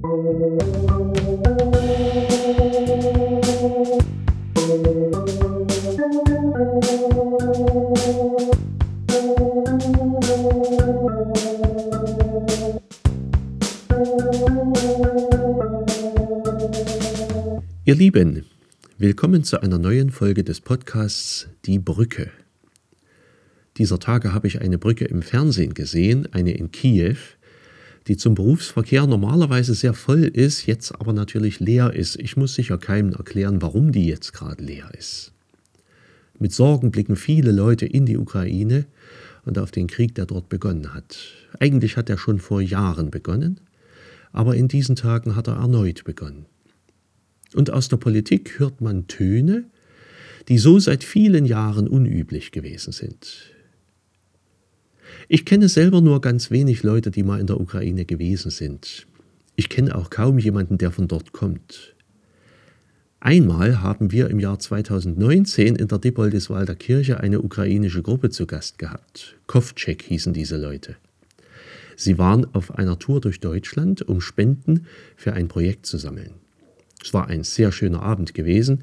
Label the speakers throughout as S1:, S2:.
S1: Ihr Lieben, willkommen zu einer neuen Folge des Podcasts Die Brücke. Dieser Tage habe ich eine Brücke im Fernsehen gesehen, eine in Kiew, die zum Berufsverkehr normalerweise sehr voll ist, jetzt aber natürlich leer ist. Ich muss sicher keinem erklären, warum die jetzt gerade leer ist. Mit Sorgen blicken viele Leute in die Ukraine und auf den Krieg, der dort begonnen hat. Eigentlich hat er schon vor Jahren begonnen, aber in diesen Tagen hat er erneut begonnen. Und aus der Politik hört man Töne, die so seit vielen Jahren unüblich gewesen sind. Ich kenne selber nur ganz wenig Leute, die mal in der Ukraine gewesen sind. Ich kenne auch kaum jemanden, der von dort kommt. Einmal haben wir im Jahr 2019 in der Dippoldiswalder Kirche eine ukrainische Gruppe zu Gast gehabt. Kovcek hießen diese Leute. Sie waren auf einer Tour durch Deutschland, um Spenden für ein Projekt zu sammeln. Es war ein sehr schöner Abend gewesen,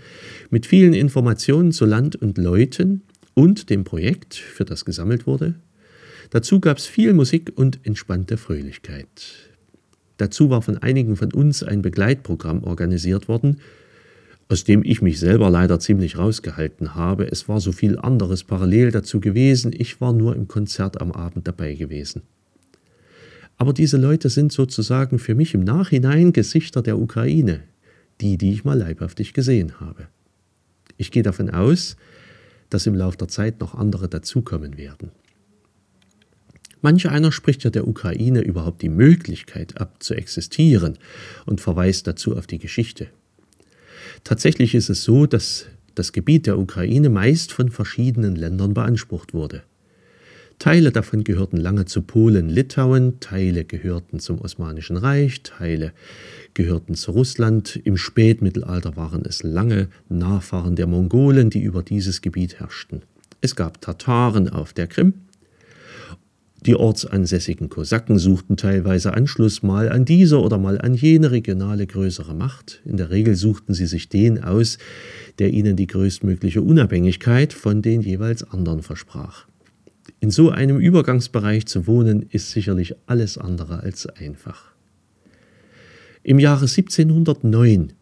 S1: mit vielen Informationen zu Land und Leuten und dem Projekt, für das gesammelt wurde. Dazu gab es viel Musik und entspannte Fröhlichkeit. Dazu war von einigen von uns ein Begleitprogramm organisiert worden, aus dem ich mich selber leider ziemlich rausgehalten habe. Es war so viel anderes parallel dazu gewesen, ich war nur im Konzert am Abend dabei gewesen. Aber diese Leute sind sozusagen für mich im Nachhinein Gesichter der Ukraine, die, die ich mal leibhaftig gesehen habe. Ich gehe davon aus, dass im Laufe der Zeit noch andere dazukommen werden. Manch einer spricht ja der Ukraine überhaupt die Möglichkeit ab, zu existieren und verweist dazu auf die Geschichte. Tatsächlich ist es so, dass das Gebiet der Ukraine meist von verschiedenen Ländern beansprucht wurde. Teile davon gehörten lange zu Polen, Litauen, Teile gehörten zum Osmanischen Reich, Teile gehörten zu Russland. Im Spätmittelalter waren es lange Nachfahren der Mongolen, die über dieses Gebiet herrschten. Es gab Tataren auf der Krim. Die ortsansässigen Kosaken suchten teilweise Anschluss mal an diese oder mal an jene regionale größere Macht. In der Regel suchten sie sich den aus, der ihnen die größtmögliche Unabhängigkeit von den jeweils anderen versprach. In so einem Übergangsbereich zu wohnen, ist sicherlich alles andere als einfach. Im Jahre 1709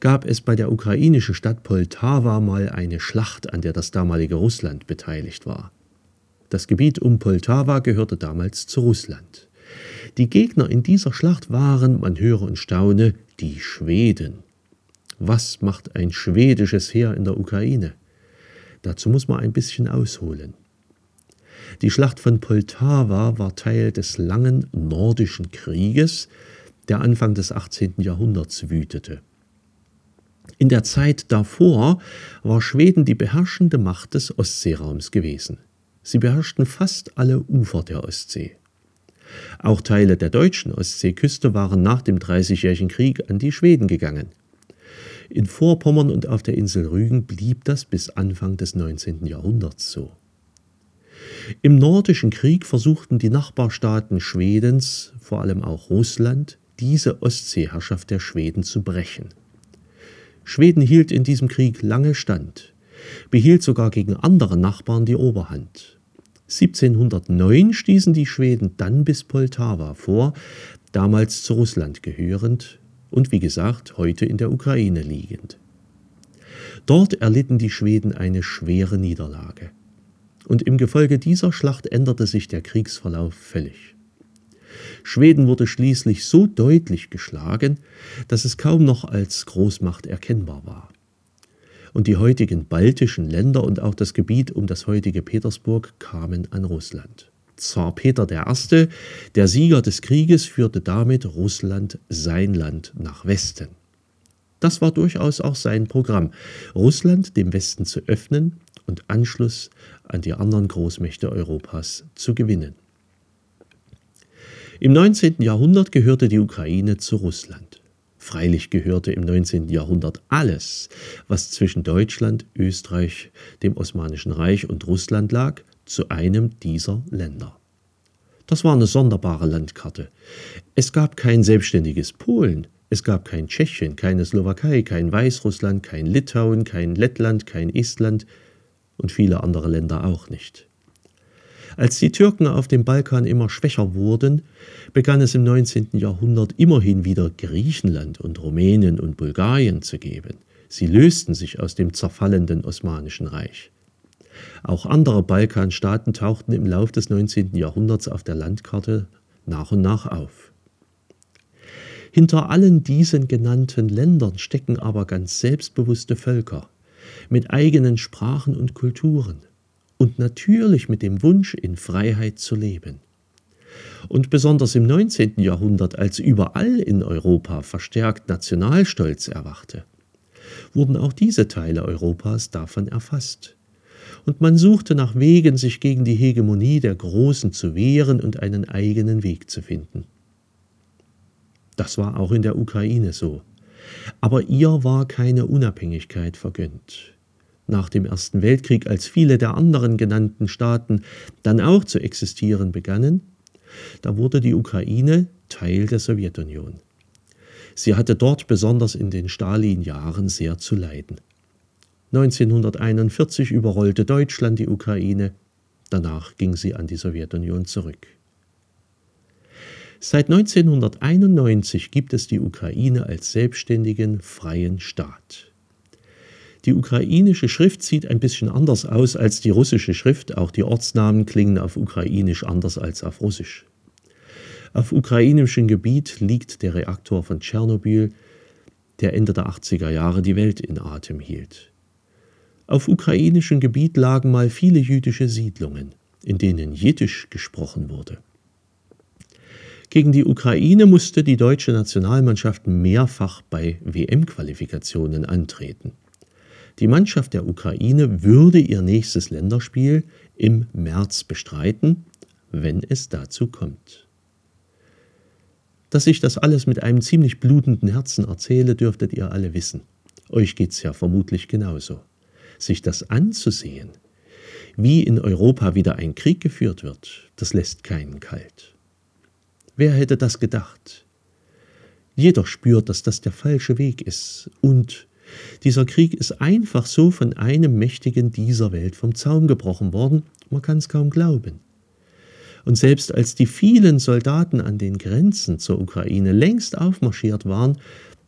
S1: gab es bei der ukrainischen Stadt Poltawa mal eine Schlacht, an der das damalige Russland beteiligt war. Das Gebiet um Poltawa gehörte damals zu Russland. Die Gegner in dieser Schlacht waren, man höre und staune, die Schweden. Was macht ein schwedisches Heer in der Ukraine? Dazu muss man ein bisschen ausholen. Die Schlacht von Poltawa war Teil des langen Nordischen Krieges, der Anfang des 18. Jahrhunderts wütete. In der Zeit davor war Schweden die beherrschende Macht des Ostseeraums gewesen. Sie beherrschten fast alle Ufer der Ostsee. Auch Teile der deutschen Ostseeküste waren nach dem Dreißigjährigen Krieg an die Schweden gegangen. In Vorpommern und auf der Insel Rügen blieb das bis Anfang des 19. Jahrhunderts so. Im Nordischen Krieg versuchten die Nachbarstaaten Schwedens, vor allem auch Russland, diese Ostseeherrschaft der Schweden zu brechen. Schweden hielt in diesem Krieg lange stand, behielt sogar gegen andere Nachbarn die Oberhand. 1709 stießen die Schweden dann bis Poltawa vor, damals zu Russland gehörend und wie gesagt heute in der Ukraine liegend. Dort erlitten die Schweden eine schwere Niederlage. Und im Gefolge dieser Schlacht änderte sich der Kriegsverlauf völlig. Schweden wurde schließlich so deutlich geschlagen, dass es kaum noch als Großmacht erkennbar war. Und die heutigen baltischen Länder und auch das Gebiet um das heutige Petersburg kamen an Russland. Zar Peter I., der Sieger des Krieges, führte damit Russland, sein Land, nach Westen. Das war durchaus auch sein Programm, Russland dem Westen zu öffnen und Anschluss an die anderen Großmächte Europas zu gewinnen. Im 19. Jahrhundert gehörte die Ukraine zu Russland. Freilich gehörte im 19. Jahrhundert alles, was zwischen Deutschland, Österreich, dem Osmanischen Reich und Russland lag, zu einem dieser Länder. Das war eine sonderbare Landkarte. Es gab kein selbstständiges Polen, es gab kein Tschechien, keine Slowakei, kein Weißrussland, kein Litauen, kein Lettland, kein Estland und viele andere Länder auch nicht. Als die Türken auf dem Balkan immer schwächer wurden, begann es im 19. Jahrhundert immerhin wieder Griechenland und Rumänien und Bulgarien zu geben. Sie lösten sich aus dem zerfallenden Osmanischen Reich. Auch andere Balkanstaaten tauchten im Lauf des 19. Jahrhunderts auf der Landkarte nach und nach auf. Hinter allen diesen genannten Ländern stecken aber ganz selbstbewusste Völker mit eigenen Sprachen und Kulturen und natürlich mit dem Wunsch, in Freiheit zu leben. Und besonders im 19. Jahrhundert, als überall in Europa verstärkt Nationalstolz erwachte, wurden auch diese Teile Europas davon erfasst. Und man suchte nach Wegen, sich gegen die Hegemonie der Großen zu wehren und einen eigenen Weg zu finden. Das war auch in der Ukraine so. Aber ihr war keine Unabhängigkeit vergönnt. Nach dem Ersten Weltkrieg, als viele der anderen genannten Staaten dann auch zu existieren begannen, da wurde die Ukraine Teil der Sowjetunion. Sie hatte dort besonders in den Stalin-Jahren sehr zu leiden. 1941 überrollte Deutschland die Ukraine, danach ging sie an die Sowjetunion zurück. Seit 1991 gibt es die Ukraine als selbstständigen, freien Staat. Die ukrainische Schrift sieht ein bisschen anders aus als die russische Schrift, auch die Ortsnamen klingen auf ukrainisch anders als auf russisch. Auf ukrainischem Gebiet liegt der Reaktor von Tschernobyl, der Ende der 80er Jahre die Welt in Atem hielt. Auf ukrainischem Gebiet lagen mal viele jüdische Siedlungen, in denen Jiddisch gesprochen wurde. Gegen die Ukraine musste die deutsche Nationalmannschaft mehrfach bei WM-Qualifikationen antreten. Die Mannschaft der Ukraine würde ihr nächstes Länderspiel im März bestreiten, wenn es dazu kommt. Dass ich das alles mit einem ziemlich blutenden Herzen erzähle, dürftet ihr alle wissen. Euch geht's ja vermutlich genauso. Sich das anzusehen, wie in Europa wieder ein Krieg geführt wird, das lässt keinen kalt. Wer hätte das gedacht? Jeder spürt, dass das der falsche Weg ist. Und dieser Krieg ist einfach so von einem Mächtigen dieser Welt vom Zaum gebrochen worden, man kann es kaum glauben. Und selbst als die vielen Soldaten an den Grenzen zur Ukraine längst aufmarschiert waren,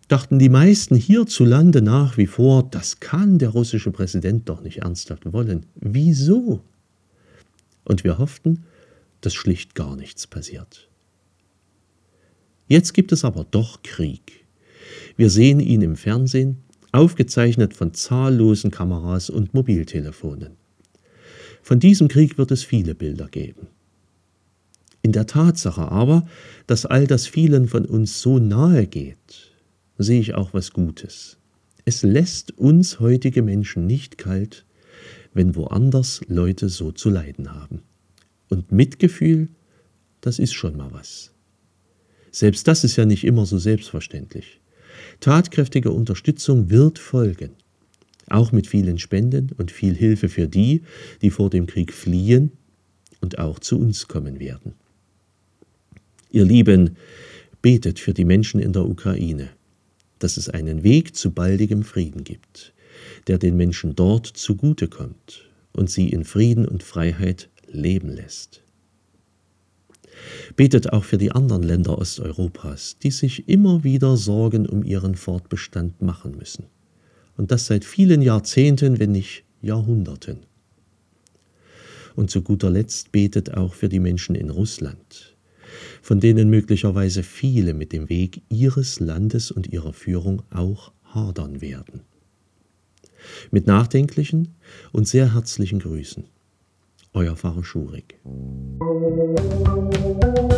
S1: dachten die meisten hierzulande nach wie vor, das kann der russische Präsident doch nicht ernsthaft wollen. Wieso? Und wir hofften, dass schlicht gar nichts passiert. Jetzt gibt es aber doch Krieg. Wir sehen ihn im Fernsehen, aufgezeichnet von zahllosen Kameras und Mobiltelefonen. Von diesem Krieg wird es viele Bilder geben. In der Tatsache aber, dass all das vielen von uns so nahe geht, sehe ich auch was Gutes. Es lässt uns heutige Menschen nicht kalt, wenn woanders Leute so zu leiden haben. Und Mitgefühl, das ist schon mal was. Selbst das ist ja nicht immer so selbstverständlich. Tatkräftige Unterstützung wird folgen, auch mit vielen Spenden und viel Hilfe für die, die vor dem Krieg fliehen und auch zu uns kommen werden. Ihr Lieben, betet für die Menschen in der Ukraine, dass es einen Weg zu baldigem Frieden gibt, der den Menschen dort zugutekommt und sie in Frieden und Freiheit leben lässt. Betet auch für die anderen Länder Osteuropas, die sich immer wieder Sorgen um ihren Fortbestand machen müssen. Und das seit vielen Jahrzehnten, wenn nicht Jahrhunderten. Und zu guter Letzt betet auch für die Menschen in Russland, von denen möglicherweise viele mit dem Weg ihres Landes und ihrer Führung auch hadern werden. Mit nachdenklichen und sehr herzlichen Grüßen. Euer Pfarrer Schurig. Musik